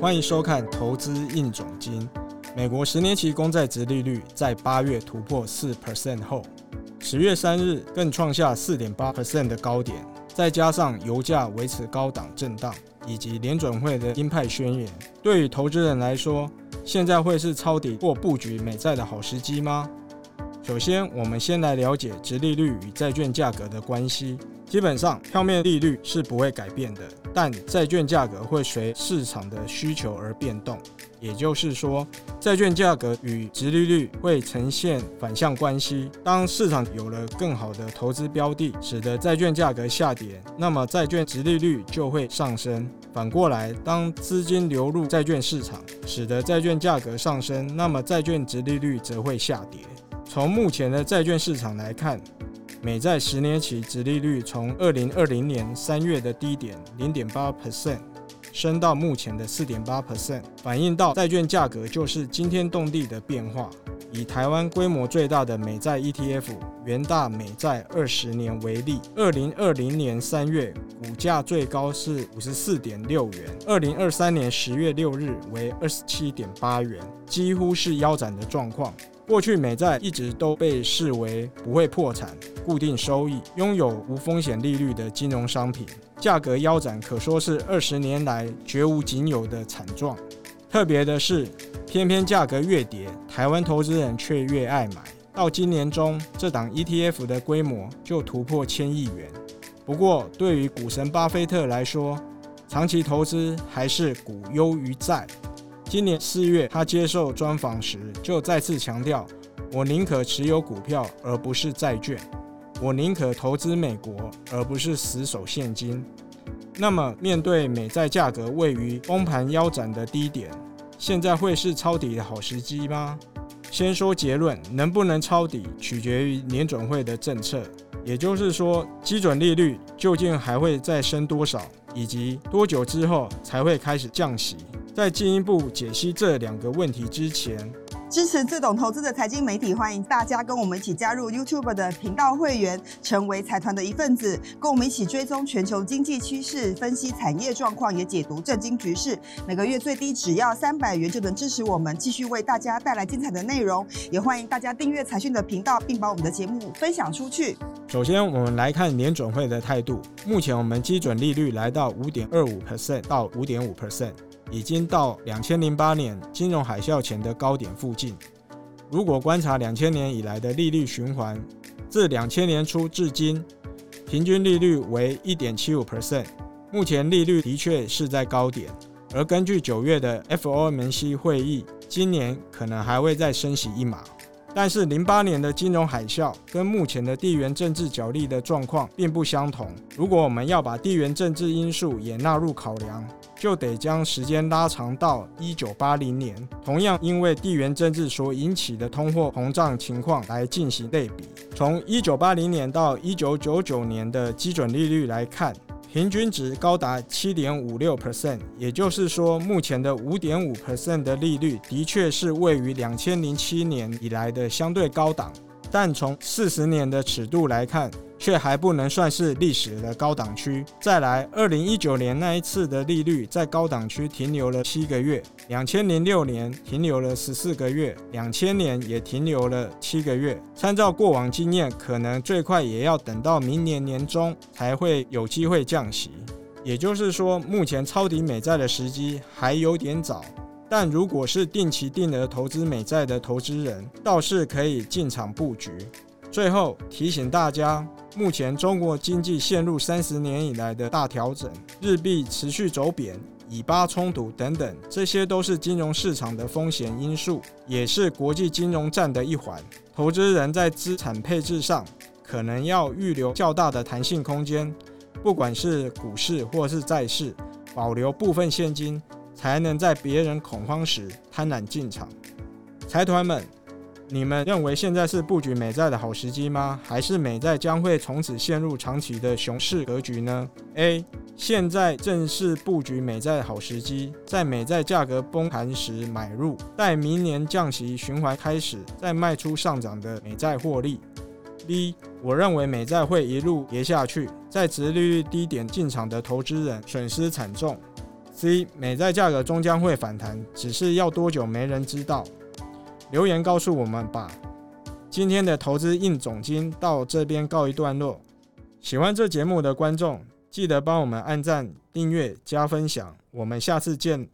欢迎收看《投资硬总金》。美国十年期公债值利率在八月突破四 percent 后，十月三日更创下四点八 percent 的高点。再加上油价维持高档震荡，以及联准会的鹰派宣言，对于投资人来说，现在会是抄底或布局美债的好时机吗？首先，我们先来了解直利率与债券价格的关系。基本上，票面利率是不会改变的，但债券价格会随市场的需求而变动。也就是说，债券价格与直利率会呈现反向关系。当市场有了更好的投资标的，使得债券价格下跌，那么债券直利率就会上升。反过来，当资金流入债券市场，使得债券价格上升，那么债券直利率则会下跌。从目前的债券市场来看，美债十年期直利率从二零二零年三月的低点零点八 percent 升到目前的四点八 percent，反映到债券价格就是惊天动地的变化。以台湾规模最大的美债 ETF 元大美债二十年为例，二零二零年三月股价最高是五十四点六元，二零二三年十月六日为二十七点八元，几乎是腰斩的状况。过去美债一直都被视为不会破产、固定收益、拥有无风险利率的金融商品，价格腰斩可说是二十年来绝无仅有的惨状。特别的是，偏偏价格越跌，台湾投资人却越爱买。到今年中，这档 ETF 的规模就突破千亿元。不过，对于股神巴菲特来说，长期投资还是股优于债。今年四月，他接受专访时就再次强调：“我宁可持有股票，而不是债券；我宁可投资美国，而不是死守现金。”那么，面对美债价格位于崩盘腰斩的低点，现在会是抄底的好时机吗？先说结论，能不能抄底，取决于年准会的政策，也就是说，基准利率究竟还会再升多少，以及多久之后才会开始降息。在进一步解析这两个问题之前，支持自懂投资的财经媒体，欢迎大家跟我们一起加入 YouTube 的频道会员，成为财团的一份子，跟我们一起追踪全球经济趋势，分析产业状况，也解读政经局势。每个月最低只要三百元就能支持我们，继续为大家带来精彩的内容。也欢迎大家订阅财讯的频道，并把我们的节目分享出去。首先，我们来看联准会的态度。目前，我们基准利率来到五点二五 percent 到五点五 percent。已经到两千零八年金融海啸前的高点附近。如果观察两千年以来的利率循环，自两千年初至今，平均利率为一点七五 percent。目前利率的确是在高点，而根据九月的 FOMC 会议，今年可能还会再升息一码。但是零八年的金融海啸跟目前的地缘政治角力的状况并不相同。如果我们要把地缘政治因素也纳入考量，就得将时间拉长到一九八零年，同样因为地缘政治所引起的通货膨胀情况来进行类比。从一九八零年到一九九九年的基准利率来看。平均值高达七点五六 percent，也就是说，目前的五点五 percent 的利率的确是位于两千零七年以来的相对高档。但从四十年的尺度来看，却还不能算是历史的高档区。再来，二零一九年那一次的利率在高档区停留了七个月，两千零六年停留了十四个月，两千年也停留了七个月。参照过往经验，可能最快也要等到明年年中才会有机会降息。也就是说，目前抄底美债的时机还有点早。但如果是定期定额投资美债的投资人，倒是可以进场布局。最后提醒大家，目前中国经济陷入三十年以来的大调整，日币持续走贬，以巴冲突等等，这些都是金融市场的风险因素，也是国际金融战的一环。投资人在资产配置上，可能要预留较大的弹性空间，不管是股市或是债市，保留部分现金。才能在别人恐慌时贪婪进场。财团们，你们认为现在是布局美债的好时机吗？还是美债将会从此陷入长期的熊市格局呢？A. 现在正是布局美债的好时机，在美债价格崩盘时买入，待明年降息循环开始再卖出上涨的美债获利。B. 我认为美债会一路跌下去，在殖利率低点进场的投资人损失惨重。C 美债价格终将会反弹，只是要多久没人知道。留言告诉我们吧。今天的投资硬总金到这边告一段落。喜欢这节目的观众，记得帮我们按赞、订阅、加分享。我们下次见。